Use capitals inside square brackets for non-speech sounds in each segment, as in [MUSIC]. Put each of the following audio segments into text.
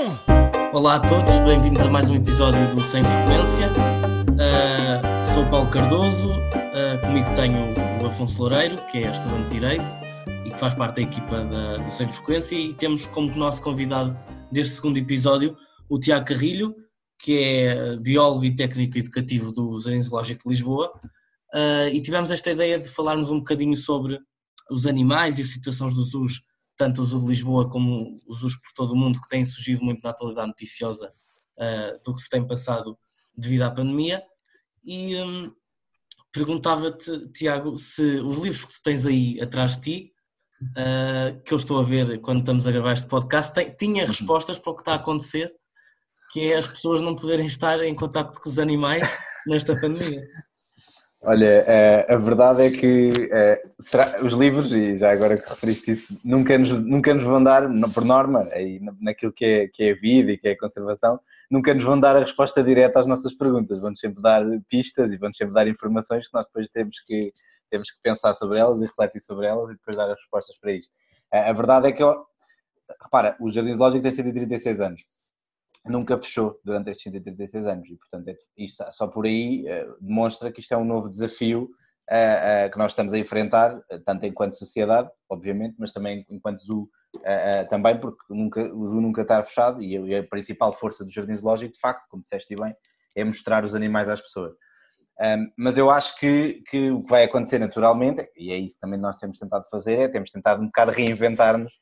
Um! Olá a todos, bem-vindos a mais um episódio do Sem Frequência. Uh, sou Paulo Cardoso, uh, comigo tenho o Afonso Loureiro, que é estudante de Direito e que faz parte da equipa da, do Sem Frequência, e temos como nosso convidado deste segundo episódio o Tiago Carrilho, que é biólogo e técnico educativo do Jardim Zoológico de Lisboa. Uh, e tivemos esta ideia de falarmos um bocadinho sobre os animais e as situações dos zoos tanto o Zoo de Lisboa como os zoos por todo o mundo, que têm surgido muito na atualidade noticiosa uh, do que se tem passado devido à pandemia. E um, perguntava-te, Tiago, se os livros que tu tens aí atrás de ti, uh, que eu estou a ver quando estamos a gravar este podcast, tem, tinha uhum. respostas para o que está a acontecer, que é as pessoas não poderem estar em contato com os animais nesta pandemia. [LAUGHS] Olha, eh, a verdade é que eh, será, os livros, e já agora que referiste isso, nunca nos, nunca nos vão dar, por norma, aí, naquilo que é, que é a vida e que é a conservação, nunca nos vão dar a resposta direta às nossas perguntas, vão-nos sempre dar pistas e vão-nos sempre dar informações que nós depois temos que, temos que pensar sobre elas e refletir sobre elas e depois dar as respostas para isto. A verdade é que, eu, repara, o Jardim Zoológico tem 136 anos nunca fechou durante estes 136 anos e, portanto, é, isto, só por aí uh, demonstra que isto é um novo desafio uh, uh, que nós estamos a enfrentar, tanto enquanto sociedade, obviamente, mas também enquanto zoo, também porque nunca, o zoo nunca está fechado e a, principal força do Jardim Zoológico, de facto, como disseste bem, é mostrar os animais às pessoas. Um, mas eu acho que, que o que vai acontecer naturalmente, e é isso também nós temos tentado fazer, é temos tentado um bocado reinventar-nos eh,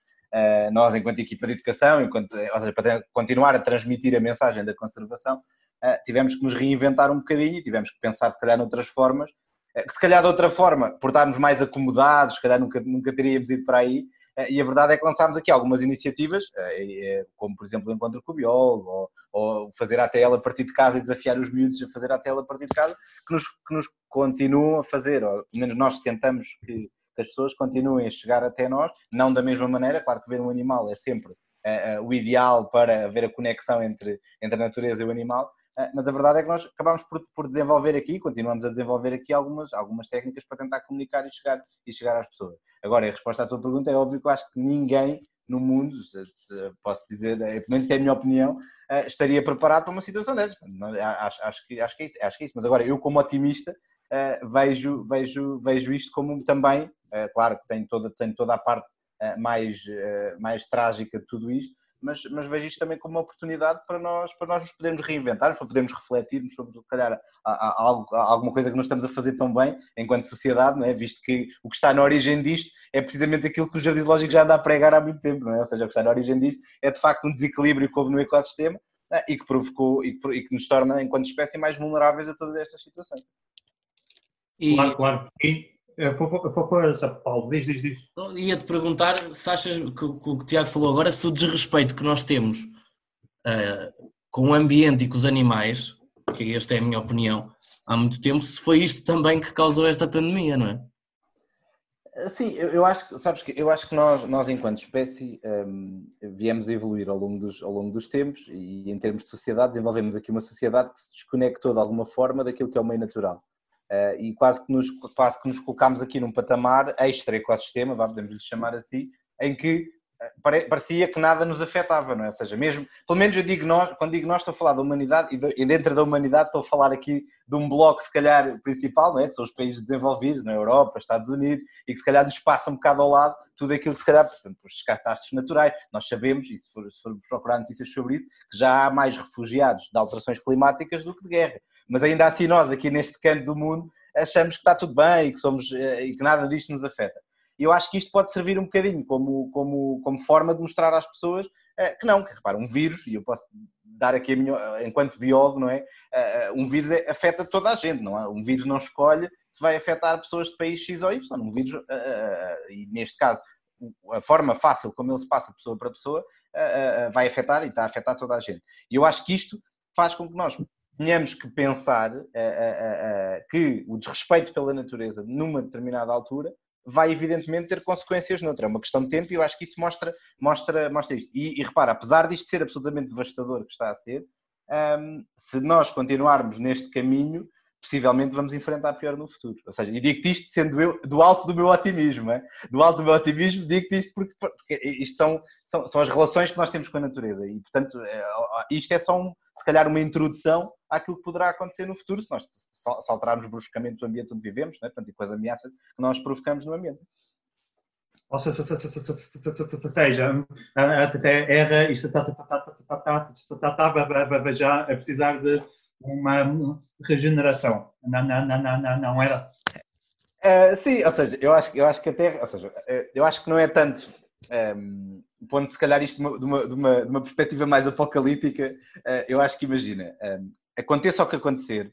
nós, enquanto equipa de educação, enquanto, ou seja, para continuar a transmitir a mensagem da conservação, eh, tivemos que nos reinventar um bocadinho e tivemos que pensar, se calhar, noutras formas, eh, que se calhar de outra forma, por estarmos mais acomodados, se calhar nunca, nunca teríamos ido para aí, e a verdade é que lançámos aqui algumas iniciativas, como por exemplo o Encontro com o Biólogo, ou, ou fazer a tela a partir de casa e desafiar os miúdos a fazer a tela a partir de casa, que nos, que nos continuam a fazer, ou pelo menos nós tentamos que, que as pessoas continuem a chegar até nós, não da mesma maneira, claro que ver um animal é sempre uh, uh, o ideal para ver a conexão entre, entre a natureza e o animal, uh, mas a verdade é que nós acabamos por, por desenvolver aqui, continuamos a desenvolver aqui algumas, algumas técnicas para tentar comunicar e chegar, e chegar às pessoas. Agora, a resposta à tua pergunta é óbvio que eu acho que ninguém no mundo, posso dizer, pelo menos é a minha opinião, estaria preparado para uma situação dessas. Acho, acho, que, acho, que é isso, acho que é isso. Mas agora, eu como otimista, vejo, vejo, vejo isto como também claro que tem toda, tem toda a parte eh, mais, eh, mais trágica de tudo isto, mas, mas vejo isto também como uma oportunidade para nós, para nós nos podermos reinventar, para podermos refletirmos sobre, se calhar, algo, alguma coisa que nós estamos a fazer tão bem enquanto sociedade, não é? visto que o que está na origem disto é precisamente aquilo que o Jardim Lógico já anda a pregar há muito tempo, não é? Ou seja, o que está na origem disto é de facto um desequilíbrio que houve no ecossistema e que provocou e que, e que nos torna, enquanto espécie, mais vulneráveis a todas estas situações. E... Claro, claro. E Força, Paulo, diz, diz, diz. Ia-te perguntar se achas que, que o que o Tiago falou agora, se o desrespeito que nós temos uh, com o ambiente e com os animais, que esta é a minha opinião, há muito tempo, se foi isto também que causou esta pandemia, não é? Sim, eu, eu acho, sabes que eu acho que nós, nós enquanto espécie, um, viemos a evoluir ao longo, dos, ao longo dos tempos e em termos de sociedade desenvolvemos aqui uma sociedade que se desconectou de alguma forma daquilo que é o meio natural. Uh, e quase que, nos, quase que nos colocámos aqui num patamar extra ecossistema, podemos lhe chamar assim, em que eh, parecia que nada nos afetava, não é? Ou seja, mesmo, pelo menos eu digo nós, quando digo nós estou a falar da humanidade e, dentro da humanidade estou a falar aqui de um bloco se calhar principal, não é? Que são os países desenvolvidos, na Europa, Estados Unidos, e que se calhar nos passa um bocado ao lado tudo aquilo que se calhar, portanto, os catástrofes naturais, nós sabemos, e se formos for procurar notícias sobre isso, que já há mais refugiados de alterações climáticas do que de guerra mas ainda assim nós aqui neste canto do mundo achamos que está tudo bem e que, somos, eh, e que nada disto nos afeta. E eu acho que isto pode servir um bocadinho como, como, como forma de mostrar às pessoas eh, que não, que repara, um vírus, e eu posso dar aqui a minha, enquanto biólogo, não é? Eh, um vírus é, afeta toda a gente, não é? Um vírus não escolhe se vai afetar pessoas de país X ou Y. Um vírus, e neste caso, a forma fácil como ele se passa de pessoa para pessoa, vai afetar e está a afetar toda a gente. E eu acho que isto faz com que nós tenhamos que pensar uh, uh, que o desrespeito pela natureza numa determinada altura vai evidentemente ter consequências noutra. É uma questão de tempo e eu acho que isso mostra, mostra, mostra isto. E, e repara, apesar disto ser absolutamente devastador que está a ser, um, ehm, se nós continuarmos neste caminho, possivelmente vamos enfrentar pior no futuro. Ou seja, e digo-te isto sendo eu do alto do meu otimismo, é? do alto do meu otimismo, digo-te isto porque, porque isto são, são, são, as relações que nós temos com a natureza e, portanto, é, isto é só, um, se calhar, uma introdução àquilo que poderá acontecer no futuro se nós saltarmos bruscamente o ambiente onde vivemos, né? portanto, e com as ameaças que nós provocamos no ambiente. Ou seja, até era, isto estava já a precisar de uma regeneração. Não, não, não, não, não era? Uh, sim, ou seja, eu acho, eu acho que a Terra, ou seja, eu acho que não é tanto um, ponto, se calhar, isto de uma, de uma, de uma perspectiva mais apocalíptica, uh, eu acho que imagina, um, aconteça o que acontecer,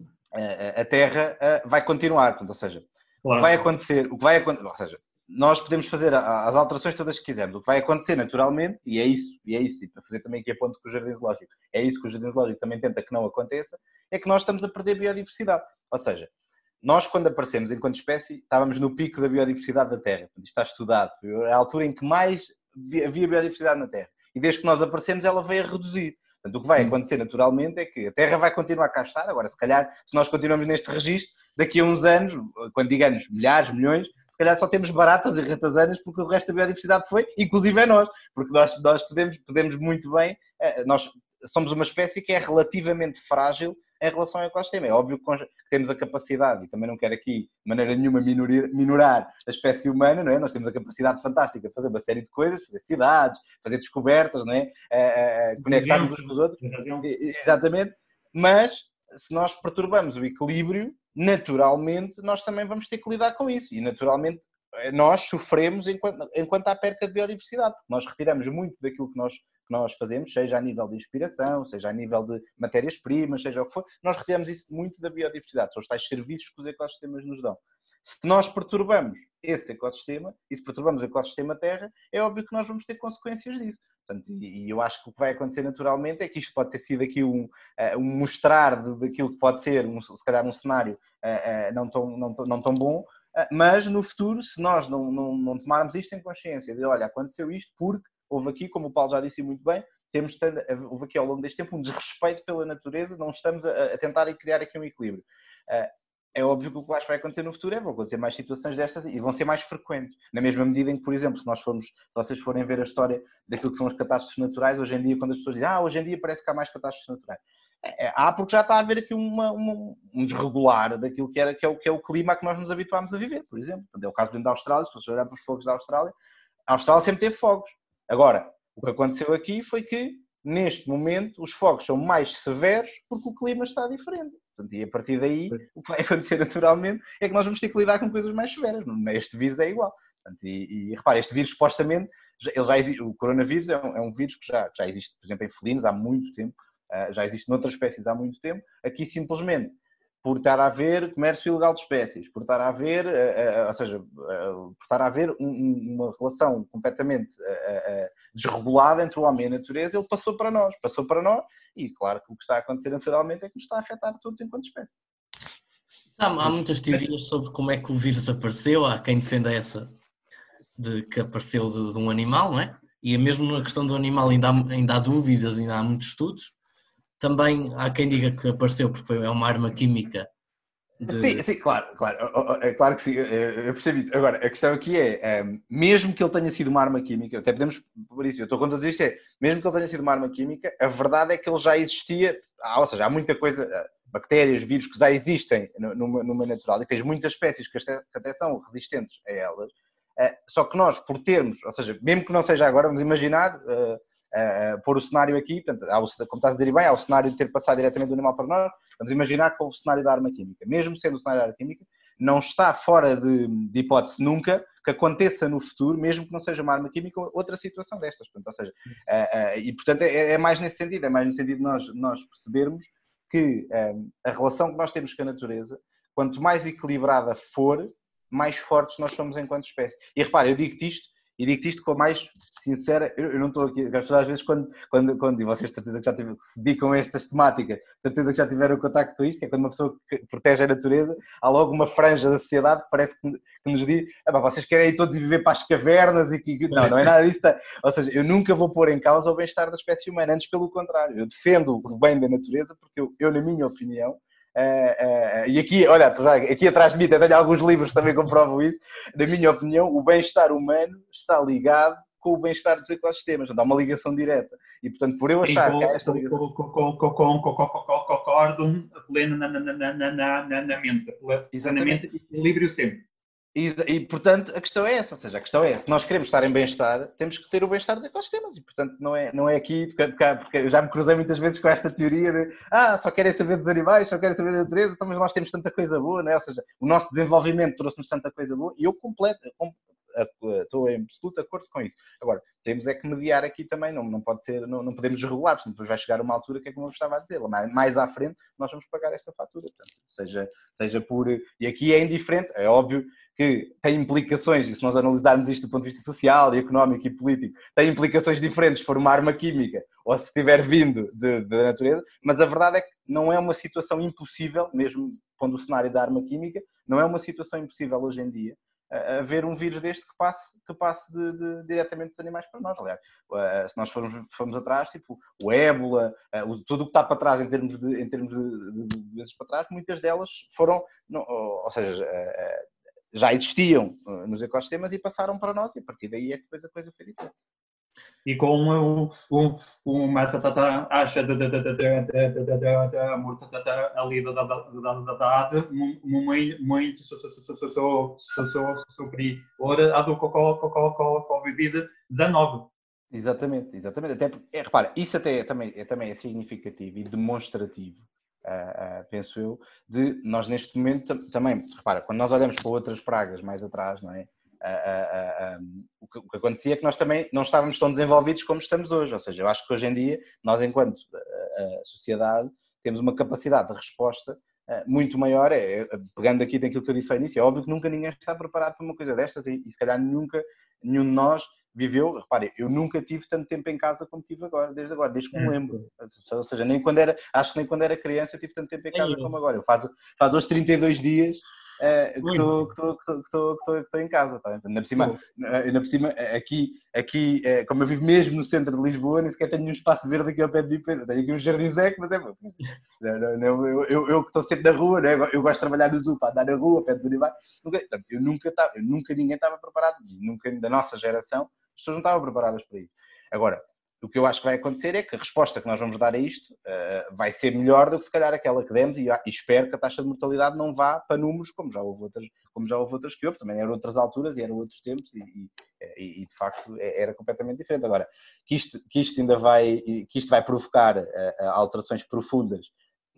uh, a Terra vai continuar, portanto, ou seja, claro. o que vai acontecer, o que vai acontecer, ou seja, nós podemos fazer as alterações todas que quisermos. O que vai acontecer naturalmente, e é isso, e é isso, e para fazer também aqui a ponto com o Jardim Zoológico, é isso que o Jardim Zoológico também tenta que não aconteça, é que nós estamos a perder biodiversidade. Ou seja, nós quando aparecemos enquanto espécie, estávamos no pico da biodiversidade da Terra. Isto está estudado. Foi a altura em que mais havia biodiversidade na Terra. E desde que nós aparecemos, ela veio a reduzir. Portanto, o que vai acontecer naturalmente é que a Terra vai continuar cá estar. Agora, se calhar, se nós continuamos neste registro, daqui a uns anos, quando digamos milhares, milhões, calhar só temos baratas e ratazanas porque o resto da biodiversidade foi, inclusive é nós, porque nós, nós podemos, podemos muito bem, eh, nós somos uma espécie que é relativamente frágil em relação ao ecossistema. É óbvio que temos a capacidade, e também não quero aqui de maneira nenhuma minorar, minorar a espécie humana, não é? Nós temos a capacidade fantástica de fazer uma série de coisas, fazer cidades, fazer descobertas, não é? conectar-nos uns com os outros. Exatamente. Mas se nós perturbamos o equilíbrio, naturalmente nós também vamos ter que lidar com isso. E naturalmente nós sofremos enquanto, enquanto há perca de biodiversidade. Nós retiramos muito daquilo que nós, que nós fazemos, seja a nível de inspiração, seja a nível de matérias-primas, seja o que for, nós retiramos isso muito da biodiversidade. São os tais serviços que os ecossistemas nos dão. Se nós perturbamos esse ecossistema, e se perturbamos o ecossistema Terra, é óbvio que nós vamos ter consequências disso. Portanto, e, eu acho que o que vai acontecer naturalmente é que isto pode ter sido aqui um, uh, um mostrar daquilo que pode ser, um, se calhar, um cenário uh, uh, não, tão, não, não tão bom, mas no futuro, se nós não, não, não tomarmos isto em consciência, de olha, aconteceu isto porque houve aqui, como o Paulo já disse muito bem, temos houve aqui ao longo deste tempo um desrespeito pela natureza, não estamos a, a tentar criar aqui um equilíbrio é óbvio que o que vai acontecer no futuro é vão acontecer mais situações destas e vão ser mais frequentes. Na mesma medida em que, por exemplo, se nós formos, se vocês forem ver a história daquilo que são as catástrofes naturais, hoje em dia, quando as pessoas dizem, ah, hoje em dia parece que há mais catástrofes naturais. É, é, há porque já está a haver aqui uma, uma, um desregular daquilo que, era, que, é o, que é o clima a que nós nos habituámos a viver, por exemplo. É o caso da Austrália, se você olhar para os fogos da Austrália, a Austrália sempre teve fogos. Agora, o que aconteceu aqui foi que, neste momento, os fogos são mais severos porque o clima está diferente. Portanto, e a partir daí, o que vai [LAUGHS] acontecer naturalmente é que nós vamos ter que lidar com coisas mais severas. Este vírus é igual. Portanto, e, e repare, este vírus supostamente, ele já existe, o coronavírus é um, é um vírus que já, já existe, por exemplo, em felinos há muito tempo, uh, já existe noutras espécies há muito tempo. Aqui simplesmente por estar a haver comércio ilegal de espécies, por estar a haver, uh, uh, ou seja, uh, por estar a haver um, uma relação completamente desregulada entre o homem e a natureza, ele passou para nós, passou para nós, e claro que o que está a acontecer naturalmente é que nos está a afetar todos enquanto espécie. Há, há muitas teorias sobre como é que o vírus apareceu, há quem defenda essa de que apareceu de, de um animal, não é? E mesmo na questão do animal ainda há, ainda há dúvidas, ainda há muitos estudos também há quem diga que apareceu porque foi, é uma arma química. De... Sim, sim, claro, claro, é claro que sim, eu percebo isso. Agora, a questão aqui é, é, mesmo que ele tenha sido uma arma química, até podemos, por isso, eu estou contando isto, é, mesmo que ele tenha sido uma arma química, a verdade é que ele já existia, ou seja, há muita coisa, eh, bactérias, vírus que já existem no meio natural e tens muitas espécies que até, que até são resistentes a elas, eh, só que nós, por termos, ou seja, mesmo que não seja agora, vamos imaginar, eh, uh, pôr o cenário aqui, portanto, o, como estás a dizer bem, há o cenário de ter passado diretamente do animal para nós, vamos imaginar que houve o cenário da arma química. Mesmo sendo o cenário da arma química, não está fora de, de, hipótese nunca que aconteça no futuro, mesmo que não seja uma arma química, outra situação destas. Portanto, ou seja, uh, uh, e portanto é, é, mais nesse sentido, é mais no sentido de nós, nós percebermos que a relação que nós temos com a natureza, quanto mais equilibrada for, mais fortes nós somos enquanto espécie. E repare, eu digo-te isto e digo-te isto com a mais sincera, eu, eu não estou aqui, às vezes quando, quando, quando e vocês de certeza que já tiveram, que se dedicam a estas temáticas, de certeza que já tiveram contato com isto, que é quando uma pessoa protege a natureza, há logo uma franja da sociedade que parece que, que nos diz, ah, vocês querem ir todos viver para as cavernas e que, não, não é nada disso, tá? ou seja, eu nunca vou pôr em causa o bem-estar da espécie humana, antes pelo contrário, eu defendo o bem da natureza porque eu, eu na minha opinião, Uh, uh, e aqui, olha, aqui atrás de mim tenho alguns livros que também comprovam isso. Na minha opinião, o bem-estar humano está ligado com o bem-estar dos ecossistemas, há uma ligação direta. E, portanto, por eu achar que há esta ligação... Concordo pleno na, na, na, na, na mente, plenamente equilíbrio sempre. E, e, portanto, a questão é essa, ou seja, a questão é, se nós queremos estar em bem-estar, temos que ter o bem-estar dos ecossistemas, e portanto não é, não é aqui, porque eu já me cruzei muitas vezes com esta teoria de, ah, só querem saber dos animais, só querem saber da natureza, então, mas nós temos tanta coisa boa, não é? ou seja, o nosso desenvolvimento trouxe-nos tanta coisa boa, e eu completo, estou em absoluto acordo com isso. Agora, temos é que mediar aqui também, não, não pode ser, não, não podemos desregular, porque depois vai chegar uma altura que é como eu estava a dizer, mais, mais à frente nós vamos pagar esta fatura, portanto, seja, seja por, e aqui é indiferente, é óbvio que tem implicações, e se nós analisarmos isto do ponto de vista social, e económico e político, tem implicações diferentes se for uma arma química ou se tiver vindo da natureza, mas a verdade é que não é uma situação impossível, mesmo pondo o cenário da arma química, não é uma situação impossível hoje em dia, haver um vírus deste que passe, que passe de, de, diretamente dos animais para nós. Aliás, uh, se nós formos, formos atrás, tipo o ébola, uh, tudo o que está para trás em termos de, em termos de, de doenças para trás, muitas delas foram, não, ou seja, uh, já existiam nos ecossistemas e passaram para nós, e a partir daí é que depois a coisa foi diferente e com um, um, uma acha da ali da idade muito, muito superior à do Covid-19. Exatamente, exatamente. Até é, repara, isso até é, também, é, também é significativo e demonstrativo, penso eu, de nós neste momento também, repara, quando nós olhamos para outras pragas mais atrás, não é? o, que, acontecia é que nós também não estávamos tão desenvolvidos como estamos hoje. Ou seja, eu acho que hoje em dia, nós, enquanto sociedade, temos uma capacidade de resposta muito maior. É, pegando aqui daquilo que eu disse ao início, é óbvio que nunca ninguém está preparado para uma coisa destas e, e se calhar nunca nenhum de nós viveu, repare, eu nunca tive tanto tempo em casa como tive agora, desde agora, desde que me lembro. Ou seja, nem quando era, acho que nem quando era criança eu tive tanto tempo em casa como agora. Eu faço, faz hoje 32 dias que estou em casa. Tá? Ainda por cima, ainda por cima aqui, aqui uh, como eu vivo mesmo no centro de Lisboa, nem sequer tenho um espaço verde aqui ao pé de mim. Tenho aqui um jardim seco, mas é. Não, não, eu, eu, eu, que estou sempre na rua, né? eu gosto de trabalhar no zoo para andar na rua, pé dos animais. Nunca, eu nunca, tava, eu nunca ninguém estava preparado, nunca da nossa geração, as pessoas não estavam preparadas para isso. Agora, o que eu acho que vai acontecer é que a resposta que nós vamos dar a isto uh, vai ser melhor do que se calhar aquela que demos e, e, espero que a taxa de mortalidade não vá para números como já houve outras, como já houve outras que houve, também eram outras alturas e eram outros tempos e, e, e de facto é, era completamente diferente. Agora, que isto, que isto ainda vai, que isto vai provocar uh, alterações profundas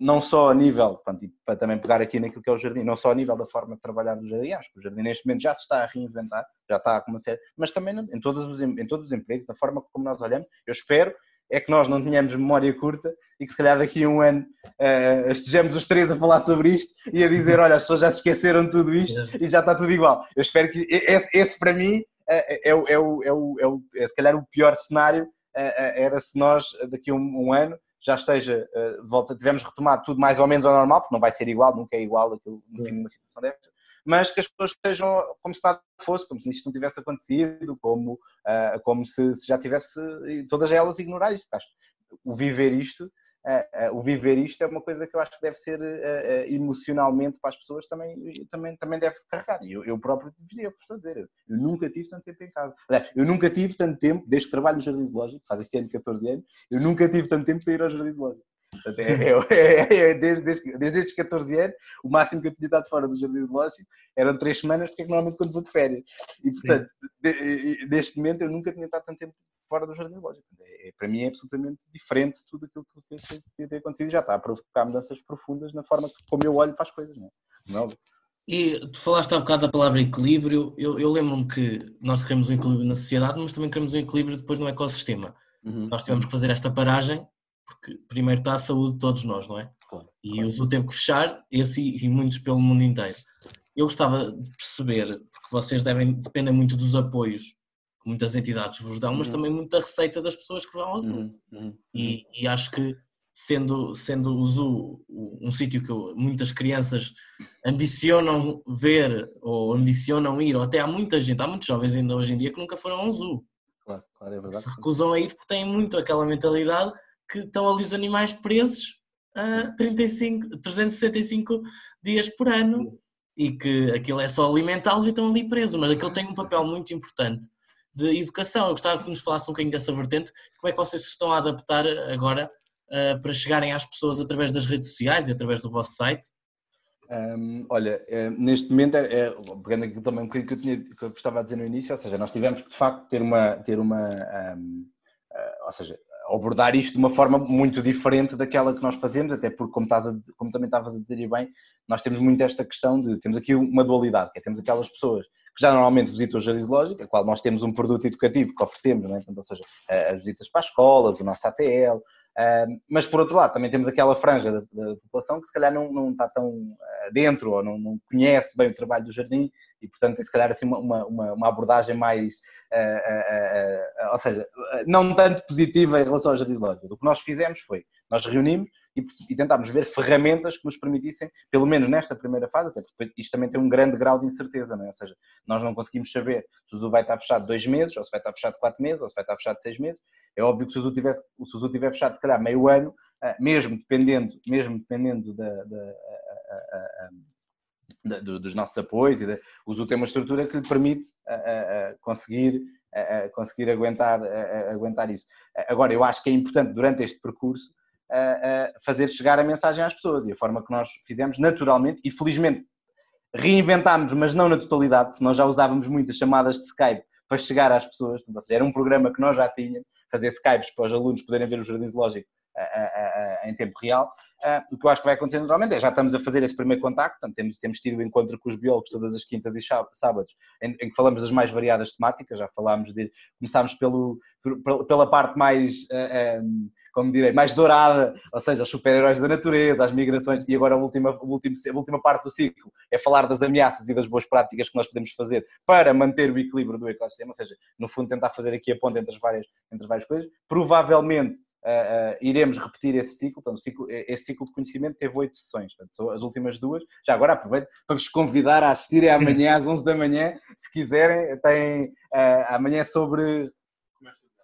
não só a nível, pronto, para também pegar aqui naquilo que é o jardim, não só a nível da forma de trabalhar do jardim, acho que o jardim neste momento já se está a reinventar, já está a começar, mas também em todos os, em todos os empregos, da forma como nós olhamos, eu espero é que nós não tenhamos memória curta e que se calhar daqui a um ano uh, estejamos os três a falar sobre isto e a dizer, olha, as pessoas já se esqueceram de tudo isto e já está tudo igual. Eu espero que esse, esse para mim uh, é, o, é, o, é, o, é, o, é se calhar o pior cenário uh, era se nós daqui a um, um ano já esteja, uh, volta, tivemos retomado tudo mais ou menos ao normal, porque não vai ser igual, nunca é igual aquilo, no fim de uma situação desta, mas que as pessoas estejam como se nada fosse, como se isto não tivesse acontecido, como, uh, como se, se, já tivesse todas elas ignoradas. Acho o viver isto o viver isto é uma coisa que eu acho que deve ser uh, emocionalmente para as pessoas também, também, também deve carregar. E eu, eu próprio diria, eu estou a dizer, eu, eu, nunca tive tanto tempo em casa. Eu nunca tive tanto tempo, desde que trabalho no Jardim Zoológico, faz este ano 14 anos, eu nunca tive tanto tempo para ir ao Jardim Zoológico. É, é, desde, desde, desde estes 14 anos, o máximo que eu tinha estado fora do Jardim Zoológico eram 3 semanas, porque é que normalmente quando vou de férias. E portanto, de, neste momento eu nunca tinha estado tanto tempo fora do jardim lógico. É, é, para mim é absolutamente diferente de tudo aquilo que tem, tem acontecido e já está a provocar mudanças profundas na forma como eu olho para as coisas. Não é? Não é? E tu falaste há bocado da palavra equilíbrio. Eu, eu lembro-me que nós queremos um equilíbrio na sociedade, mas também queremos um equilíbrio depois no ecossistema. Uhum. Nós tivemos que fazer esta paragem, porque primeiro está a saúde de todos nós, não é? Claro, e claro. o tempo que fechar, esse e muitos pelo mundo inteiro. Eu gostava de perceber, porque vocês devem, dependem muito dos apoios muitas entidades vos dão, mas uhum. também muita receita das pessoas que vão ao zoo. Uhum. Uhum. E, e, acho que sendo, sendo o zoo um sítio que muitas crianças ambicionam ver ou ambicionam ir, ou até há muita gente, há muitos jovens ainda hoje em dia que nunca foram a um zoo. Claro, claro, é verdade. Se recusam a ir porque têm muito aquela mentalidade que estão ali os animais presos uh, 35, 365 dias por ano e que aquilo é só alimentá-los e estão ali presos, mas aquilo tem um papel muito importante de educação. Eu gostava que nos falasse um bocadinho dessa vertente, como é que vocês se estão a adaptar agora uh, para chegarem às pessoas através das redes sociais e através do vosso site? Um, olha, é, neste momento, é, é, pegando aquilo também um bocadinho que eu, tinha, que eu estava a dizer no início, ou seja, nós tivemos que de facto ter uma, ter uma um, uh, eh, ou seja, abordar isto de uma forma muito diferente daquela que nós fazemos, até porque, como, estás a, como também estavas a dizer bem, nós temos muito esta questão de, temos aqui uma dualidade, que é, temos aquelas pessoas que já normalmente visitam o Jardim Zoológico, a qual nós temos um produto educativo que oferecemos, não é? Portanto, ou seja, as visitas para as escolas, o nosso ATL, mas por outro lado, também temos aquela franja da, da população que se calhar não, não está tão ah, dentro ou não, não, conhece bem o trabalho do jardim e, portanto, tem se calhar assim uma, uma, uma abordagem mais, uh, uh, uh, ou seja, não tanto positiva em relação ao jardim zoológico. O que nós fizemos foi, nós reunimos e, e tentámos ver ferramentas que nos permitissem, pelo menos nesta primeira fase, até porque isto também tem um grande grau de incerteza, não é? ou seja, nós não conseguimos saber se o zoo vai estar fechado dois meses, ou se vai estar fechado quatro meses, ou se vai estar fechado seis meses. É óbvio que se o zoo, tivesse, se o tiver fechado, se calhar, meio ano, ah, mesmo dependendo, mesmo dependendo da, da, da, dos nossos apoios, e o zoo tem uma estrutura que lhe permite conseguir conseguir aguentar, aguentar isso. Agora, eu acho que é importante, durante este percurso, fazer chegar a mensagem às pessoas. E a forma que nós fizemos, naturalmente, e felizmente reinventámos, mas não na totalidade, porque nós já usávamos muitas chamadas de Skype para chegar às pessoas. Portanto, seja, era um programa que nós já tínhamos, fazer Skypes para os alunos poderem ver o Jardim Zoológico em tempo real. O que eu acho que vai acontecer naturalmente é já estamos a fazer esse primeiro contacto, portanto, temos, temos tido o encontro com os biólogos todas as quintas e sábados, em, em que falamos das mais variadas temáticas, já falámos de, começámos pelo, pela parte mais como direi, mais dourada, ou seja, os super-heróis da natureza, as migrações, e agora a última, a, última, a última parte do ciclo é falar das ameaças e das boas práticas que nós podemos fazer para manter o equilíbrio do ecossistema, ou seja, no fundo tentar fazer aqui a ponte entre as várias, entre as várias coisas. Provavelmente Uh, uh, iremos repetir esse ciclo. Portanto, ciclo, esse ciclo de conhecimento teve oito sessões. Portanto, as últimas duas. Já agora aproveito para vos convidar a assistirem amanhã às 11 da manhã, se quiserem. Tem uh, amanhã sobre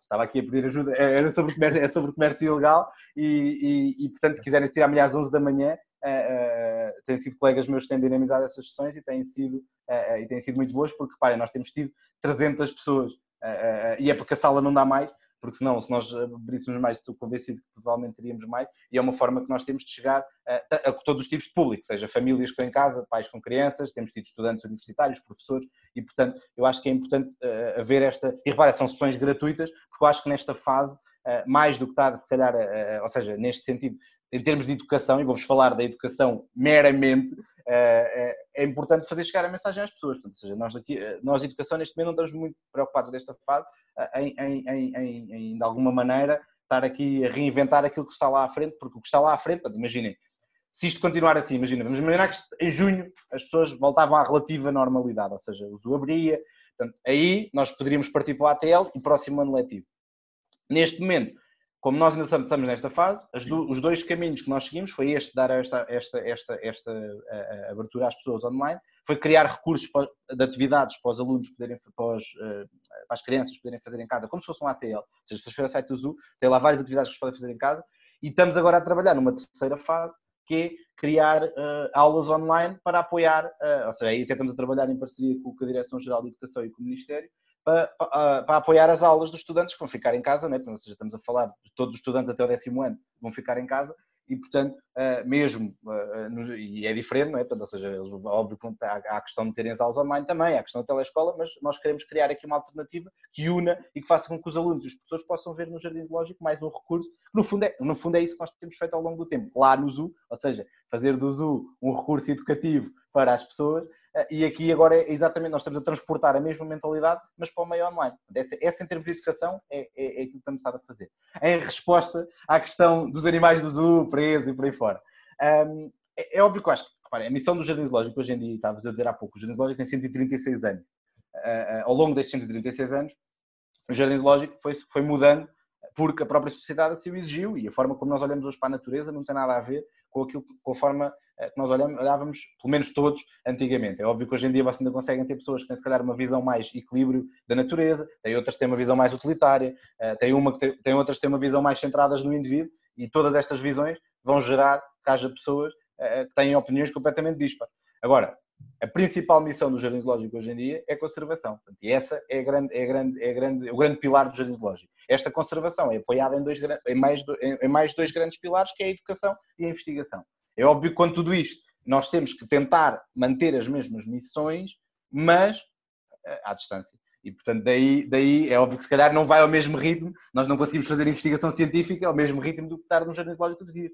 estava aqui a pedir ajuda, é, era sobre comércio, é sobre comércio ilegal e, e, e portanto, se quiserem assistir amanhã às 11 da manhã, uh, uh, têm sido colegas meus que têm dinamizado essas sessões e têm sido, uh, e têm sido muito boas, porque, reparem, nós temos tido 300 pessoas e é porque a sala não dá mais, porque senão, se nós abríssemos mais, estou convencido que provavelmente teríamos mais, e é uma forma que nós temos de chegar a, a, todos os tipos de público, seja famílias que estão em casa, pais com crianças, temos tido estudantes universitários, professores, e portanto eu acho que é importante uh, haver esta, e repara, são sessões gratuitas, porque eu acho que nesta fase, uh, mais do que estar, se calhar, uh, ou seja, neste sentido, em termos de educação, e vou-vos falar da educação meramente, é importante fazer chegar a mensagem às pessoas. Portanto, ou seja, nós, aqui, nós, educação, neste momento, não estamos muito preocupados desta fase em, em, em, em, de alguma maneira, estar aqui a reinventar aquilo que está lá à frente, porque o que está lá à frente, portanto, imaginem, se isto continuar assim, imagina, vamos imaginar que em junho as pessoas voltavam à relativa normalidade, ou seja, o zoo abria, portanto, aí nós poderíamos partir para o ATL e próximo ano letivo. Neste momento, como nós ainda estamos nesta fase, do, os dois caminhos que nós seguimos foi este, dar esta, esta, esta, esta a, a abertura às pessoas online, foi criar recursos de atividades para os alunos poderem, para, os, eh, para, as crianças poderem fazer em casa, como se fosse um ATL. Ou seja, se for o site do Zoo, tem lá várias atividades que eles podem fazer em casa, e estamos agora a trabalhar numa terceira fase, que é criar uh, aulas online para apoiar, uh, ou seja, aí até estamos a trabalhar em parceria com a Direção-Geral de Educação e com o Ministério, para, para, para, apoiar as aulas dos estudantes que vão ficar em casa, né? ou seja, estamos a falar de todos os estudantes até o décimo ano vão ficar em casa e, portanto, uh, mesmo, uh, no, e é diferente, não é? Portanto, ou seja, eles, óbvio que há, a questão de terem as aulas online também, há a questão da telescola, mas nós queremos criar aqui uma alternativa que una e que faça com que os alunos e os professores possam ver no Jardim Zoológico mais um recurso, no fundo, é, no fundo é isso que nós temos feito ao longo do tempo, lá no ZU, ou seja, fazer do ZU um recurso educativo para as pessoas, e aqui agora é exatamente, nós estamos a transportar a mesma mentalidade, mas para o meio online. Essa, essa em termos de educação é, é, é aquilo que estamos a fazer. Em resposta à questão dos animais do zoo, presos e por aí fora. Um, é, é, óbvio que eu acho que, a missão do Jardim Zoológico hoje em dia, estava a dizer há pouco, o Jardim Zoológico tem 136 anos. Uh, uh, ao longo destes 136 anos, o Jardim Zoológico foi, foi mudando porque a própria sociedade assim o exigiu e a forma como nós olhamos hoje para a natureza não tem nada a ver com, aquilo, com a forma eh, que nós olhávamos, pelo menos todos, antigamente. É óbvio que hoje em dia vocês ainda conseguem ter pessoas que têm, se calhar, uma visão mais equilíbrio da natureza, tem outras que têm uma visão mais utilitária, eh, tem, uma que tem, tem outras que têm uma visão mais centradas no indivíduo, e todas estas visões vão gerar que haja pessoas uh, que têm opiniões completamente dispares. Agora, a principal missão do Jardim Zoológico hoje em dia é a conservação. Portanto, e essa é, grande, é, grande, é grande, o grande pilar do Jardim Zoológico. Esta conservação é apoiada em, dois, em, mais, em mais dois grandes pilares, que é a educação e a investigação. É óbvio que com tudo isto nós temos que tentar manter as mesmas missões, mas eh, à distância. E, portanto, daí, daí é óbvio que se calhar não vai ao mesmo ritmo, nós não conseguimos fazer investigação científica ao mesmo ritmo do que estar no Jardim Zoológico todos os dias.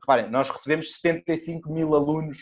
Reparem, nós recebemos 75 mil alunos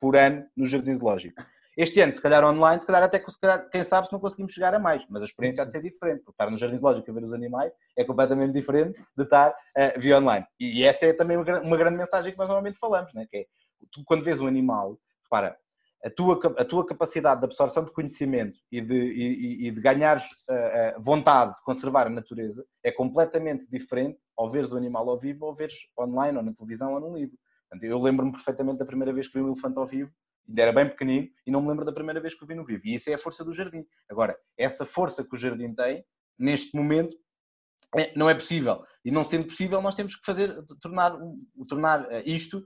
por ano no Jardim Zoológico. Este ano, se calhar online, se calhar até se calhar, quem sabe se não conseguimos chegar a mais, mas a experiência há de ser diferente, porque estar no Jardim Zoológico a ver os animais é completamente diferente de estar uh, via online. E, essa é também uma, uma, grande mensagem que nós normalmente falamos, né? que é, tu quando vês um animal, repara, a tua, a tua capacidade de absorção de conhecimento e de, e, e de ganhares uh, uh, vontade de conservar a natureza é completamente diferente ao veres o animal ao vivo ou veres online ou na televisão ou num livro. Eu lembro-me perfeitamente da primeira vez que vi um elefante ao vivo, ainda era bem pequenino, e não me lembro da primeira vez que o vi no vivo. E isso é a força do jardim. Agora, essa força que o jardim tem, neste momento, é, não é possível. E não sendo possível, nós temos que fazer, tornar, tornar eh, isto,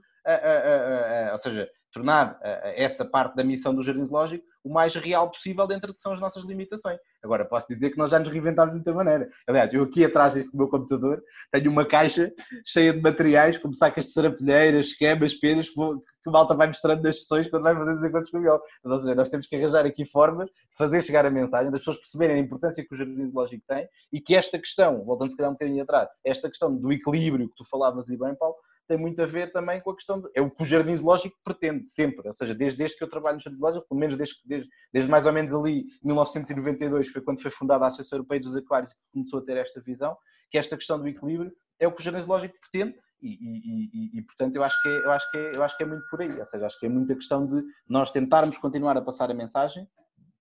ou seja, tornar essa parte da missão do Jardim Zoológico o mais real possível dentro do que são as nossas limitações. Agora, posso dizer que nós já nos reinventámos de muita maneira. Aliás, eu aqui atrás deste meu computador tenho uma caixa cheia de materiais, como sacas de sarapilheiras, esquemas, penas, que, que malta vai mostrando nas sessões quando vai fazer os encontros com o Ou seja, nós temos que arranjar aqui formas de fazer chegar a mensagem, das pessoas perceberem a importância que o Jardim Zoológico tem e que esta questão, voltando se calhar um bocadinho atrás, esta questão do equilíbrio que tu falavas e bem, Paulo, tem muito a ver também com a questão de, é o que o jardim zoológico pretende sempre, ou seja, desde, desde que eu trabalho no jardim zoológico, pelo menos desde, desde, desde mais ou menos ali 1992 foi quando foi fundada a Associação Europeia dos Aquários que começou a ter esta visão, que esta questão do equilíbrio é o que o jardim zoológico pretende e, e, e, e, portanto eu acho, que é, eu, acho que é, eu acho que é muito por aí, ou seja, acho que é muita questão de nós tentarmos continuar a passar a mensagem,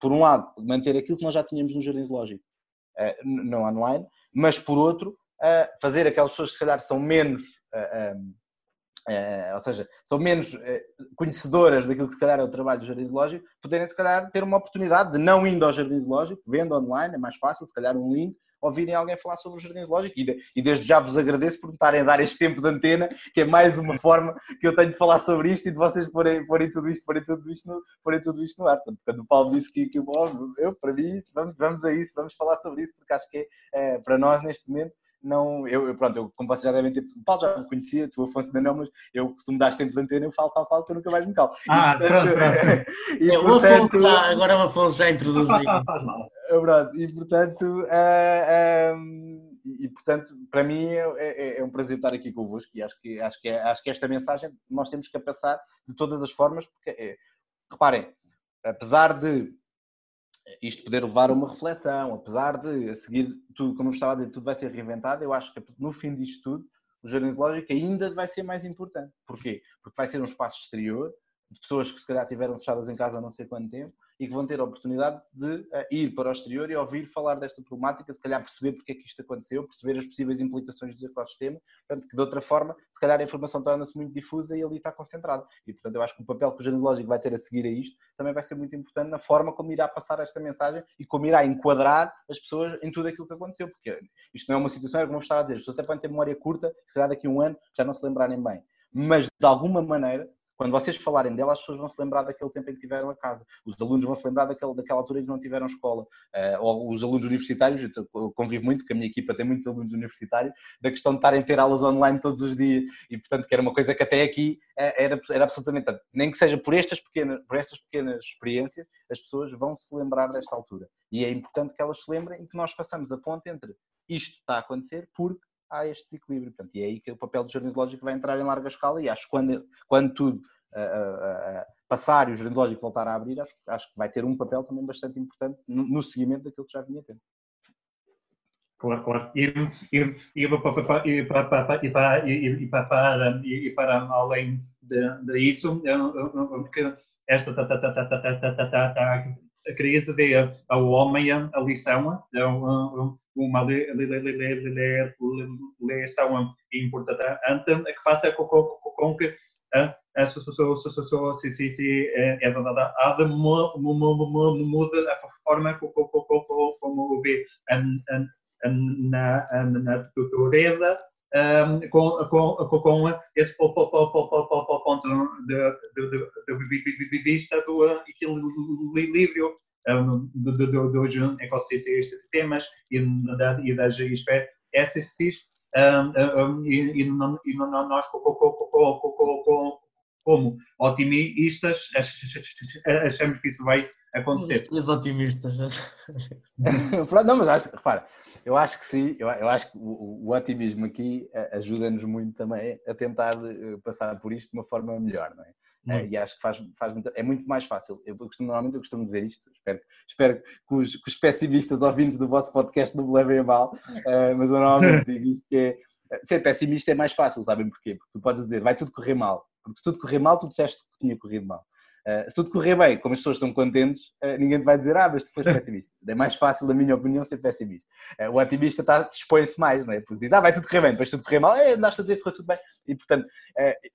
por um lado, manter aquilo que nós já tínhamos no jardim zoológico, uh, não online, mas por outro, uh, fazer aquelas pessoas que se calhar são menos uh, Uh, ou seja, são menos uh, conhecedoras daquilo que se calhar é o trabalho do Jardim Zoológico, poderem se calhar ter uma oportunidade de não indo ao Jardim Zoológico, vendo online, é mais fácil, se calhar um link, ouvirem alguém falar sobre o Jardim Zoológico e, de, e desde já vos agradeço por me estarem a dar este tempo de antena, que é mais uma forma que eu tenho de falar sobre isto e de vocês porem, porem tudo isto, porem tudo isto no, porem tudo isto no ar. Portanto, quando o Paulo disse que, que eu, para mim, vamos, vamos a isso, vamos falar sobre isso, porque acho que é, para nós neste momento não, eu, eu, pronto, eu, como vocês já devem ter, o Paulo já me conhecia, tu Afonso ainda não, mas eu costumo dar tempo de antena, eu falo, falo, falo, que eu nunca mais me calo. Ah, e, portanto, pronto, pronto. [LAUGHS] e, é, o Afonso já, agora o Afonso já introduziu. [LAUGHS] Faz mal. Pronto, e portanto, uh, uh, e, portanto, para mim é, é, é, um prazer estar aqui convosco e acho que, acho, que é, acho que esta mensagem nós temos que passar de todas as formas, porque, é, reparem, apesar de isto poder levar a uma reflexão, apesar de a seguir, tudo, como estava a dizer, tudo vai ser reinventado, eu acho que no fim disto tudo, o Jardim Zoológico ainda vai ser mais importante. Porquê? Porque vai ser um espaço exterior, de pessoas que se calhar tiveram fechadas em casa há não sei quanto tempo e que vão ter a oportunidade de uh, ir para o exterior e ouvir falar desta problemática, se calhar perceber porque é que isto aconteceu, perceber as possíveis implicações do ecossistema, portanto que de outra forma, se calhar a informação torna-se muito difusa e ali está concentrada. E portanto eu acho que o papel que o Jardim vai ter a seguir a isto também vai ser muito importante na forma como irá passar esta mensagem e como irá enquadrar as pessoas em tudo aquilo que aconteceu, porque isto não é uma situação, é como eu estava a dizer, as pessoas até podem ter memória curta, se calhar daqui a um ano já não se lembrarem bem. Mas de alguma maneira quando vocês falarem dela, as pessoas vão se lembrar daquele tempo em que tiveram a casa. Os alunos vão se lembrar daquela, altura em que não tiveram escola. Uh, ou os alunos universitários, eu convivo muito, porque a minha equipa tem muitos alunos universitários, da questão de estarem a ter aulas online todos os dias. E, portanto, que era uma coisa que até aqui uh, era, era absolutamente. Nem que seja por estas, pequenas, por estas pequenas experiências, as pessoas vão se lembrar desta altura. E é importante que elas se lembrem e que nós façamos a ponte entre isto está a acontecer porque há este desequilíbrio. Portanto, e é aí que o papel do jardim zoológico vai entrar em larga escala e acho que quando, quando tudo uh, uh, uh, passar e o jardim zoológico voltar a abrir, acho, acho, que vai ter um papel também bastante importante no, no seguimento daquilo que já vinha tendo. Claro, claro. E, e, e, para, e, para, e, para, e, para, e para além disso, esta a crise de ao homem a lição, uma lição importante. Que faça com que a sociedade é a muda a forma como vê na natureza com, com, com esse ponto de, vista do equilíbrio dos ecossistemas temas e, das espécies e nós como otimistas achamos que isso vai acontecer. Os otimistas. [LAUGHS] Não, mas acho, repara, eu acho que sim, eu, eu acho que o, o otimismo aqui eh, ajuda-nos muito também a tentar eh, passar por isto de uma forma melhor, não é? Muito. E acho que faz, faz muito, é muito mais fácil. Eu costumo, normalmente eu costumo dizer isto, espero, espero que, os, que os pessimistas ouvintes do vosso podcast não me levem a mal, uh, mas eu normalmente digo isto que é, ser pessimista é mais fácil, sabem porquê? Porque tu podes dizer, vai tudo correr mal, porque se tudo correr mal, tu disseste que tinha corrido mal. Uh, se tudo correr bem, como as pessoas estão contentes, uh, ninguém te vai dizer, ah, mas tu foste [LAUGHS] pessimista. É mais fácil, na minha opinião, ser pessimista. Uh, o otimista está, dispõe-se mais, não é? Porque diz, ah, vai tudo correr bem, depois tudo correr mal, é, andaste a dizer que correu tudo bem. E, portanto,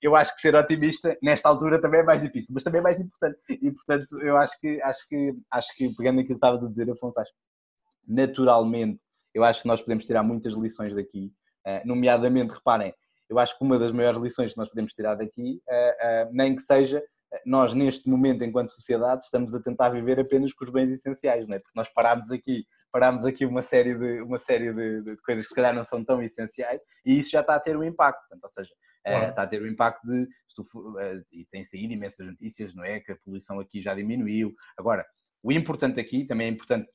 eu acho que ser otimista, nesta altura, também é mais difícil, mas também é mais importante. E, portanto, eu acho que, acho que, acho que pegando aquilo que estavas a dizer, Afonso, acho que naturalmente, eu acho que nós podemos tirar muitas lições daqui, nomeadamente, reparem, eu acho que uma das maiores lições que nós podemos tirar daqui, nem que seja nós neste momento, enquanto sociedade, estamos a tentar viver apenas com os bens essenciais, não é? Porque nós parámos aqui, parámos aqui uma série, de, uma série de, de, coisas que se calhar não são tão essenciais e isso já está a ter um impacto, Portanto, ou seja, é, está a ter um impacto de, eh, e tem saído imensas notícias, não é? Que a poluição aqui já diminuiu. Agora, o importante aqui, também é importante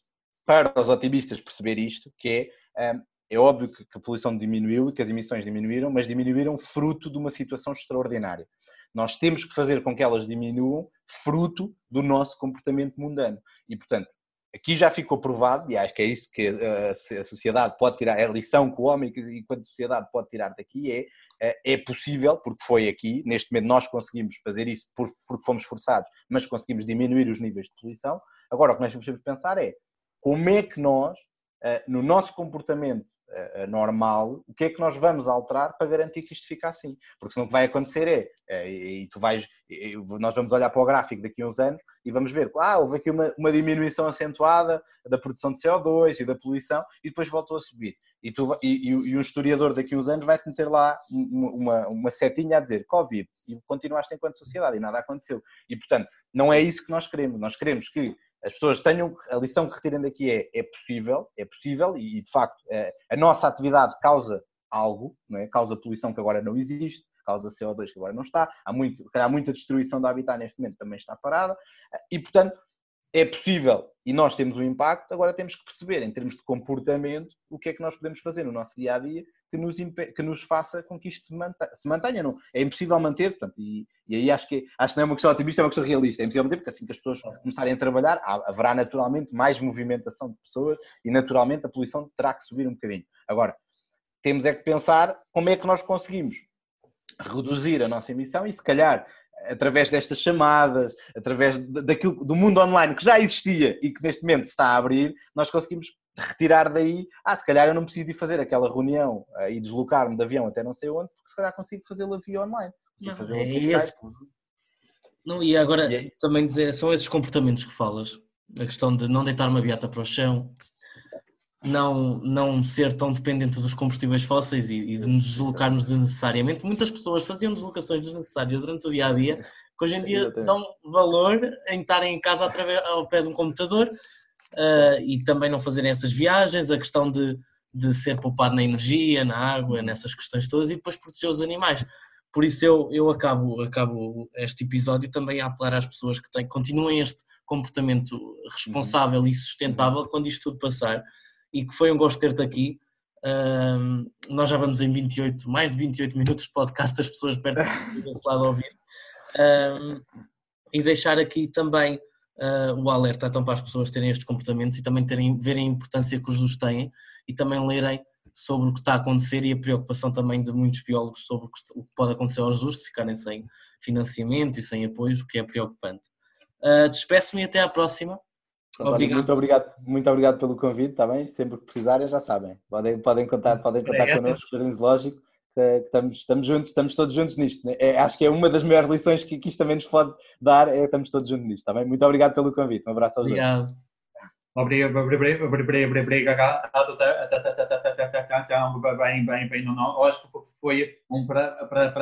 para os otimistas perceber isto, que é, eh, é óbvio que a poluição diminuiu e que as emissões diminuíram, mas diminuíram fruto de uma situação extraordinária. Nós temos que fazer com que elas diminuam fruto do nosso comportamento mundano. E, portanto, aqui já ficou provado, e acho que é isso que a sociedade pode tirar, é a lição que o homem, enquanto sociedade, pode tirar daqui é, é, é possível, porque foi aqui, neste momento nós conseguimos fazer isso porque fomos forçados, mas conseguimos diminuir os níveis de poluição. Agora, o que nós temos que pensar é como é que nós, eh, no nosso comportamento normal, o que é que nós vamos alterar para garantir que isto fica assim? Porque senão o que vai acontecer é, é e tu vais, nós vamos olhar para o gráfico daqui a uns anos e vamos ver, ah, houve aqui uma, uma diminuição acentuada da produção de CO2 e da poluição e depois voltou a subir. E, tu, e, e, um historiador daqui a uns anos vai-te meter lá uma, uma setinha a dizer Covid e continuaste enquanto sociedade e nada aconteceu. E portanto, não é isso que nós queremos. Nós queremos que as pessoas tenham a lição que retirem daqui é é possível, é possível e de facto é, a nossa atividade causa algo, não é? causa poluição que agora não existe, causa CO2 que agora não está, há, muito, há muita destruição do habitat neste momento também está parada e portanto é possível e nós temos um impacto, agora temos que perceber em termos de comportamento o que é que nós podemos fazer no nosso dia a dia que nos, que nos faça com que isto se mantenha. Se mantenha não. É impossível manter-se, e, e, aí acho que, acho que não é uma questão otimista, é uma questão realista. É impossível manter, porque assim que as pessoas começarem a trabalhar, haverá naturalmente mais movimentação de pessoas e naturalmente a poluição terá que subir um bocadinho. Agora, temos é que pensar como é que nós conseguimos reduzir a nossa emissão e se calhar através destas chamadas, através daquilo, do mundo online que já existia e que neste momento está a abrir, nós conseguimos retirar daí, ah, se calhar eu não preciso de fazer aquela reunião uh, e deslocar-me de avião até não sei onde, porque se calhar consigo fazê-la via online. Consigo fazê é esse... não, e agora e é... também dizer, são esses comportamentos que falas, a questão de não deitar uma beata para o chão, não, não ser tão dependente dos combustíveis fósseis e, e de nos deslocarmos desnecessariamente. Muitas pessoas faziam deslocações desnecessárias durante o dia a dia, que hoje em dia dão valor em estarem em casa através, ao pé de um computador uh, e também não fazerem essas viagens, a questão de, de ser poupado na energia, na água, nessas questões todas e depois proteger os animais. Por isso eu, eu acabo, acabo este episódio também a apelar às pessoas que têm, continuem este comportamento responsável uhum. e sustentável quando isto tudo passar e que foi um gosto ter-te aqui. Uh, nós já vamos em 28, mais de 28 minutos de podcast, as pessoas perto [LAUGHS] desse lado a ouvir. Uh, e deixar aqui também uh, o alerta então para as pessoas terem estes comportamentos e também terem, verem a importância que os têm e também lerem sobre o que está a acontecer e a preocupação também de muitos biólogos sobre o que pode acontecer aos ursos, ficarem sem financiamento e sem apoio, o que é preocupante. Uh, Despeço-me e até à próxima. Obrigado. Muito obrigado, muito obrigado pelo convite, está bem? Sempre que precisarem, já sabem. Podem, podem contar, podem contar connosco, Jardim Zoológico que estamos, estamos juntos, estamos todos juntos nisto. Né? É, acho que é uma das maiores lições que, que isto também nos pode dar, é estamos todos juntos nisto, está bem? Muito obrigado pelo convite, um abraço aos obrigado. dois. Obrigado, bem, bem, bem, não, acho que foi um prazer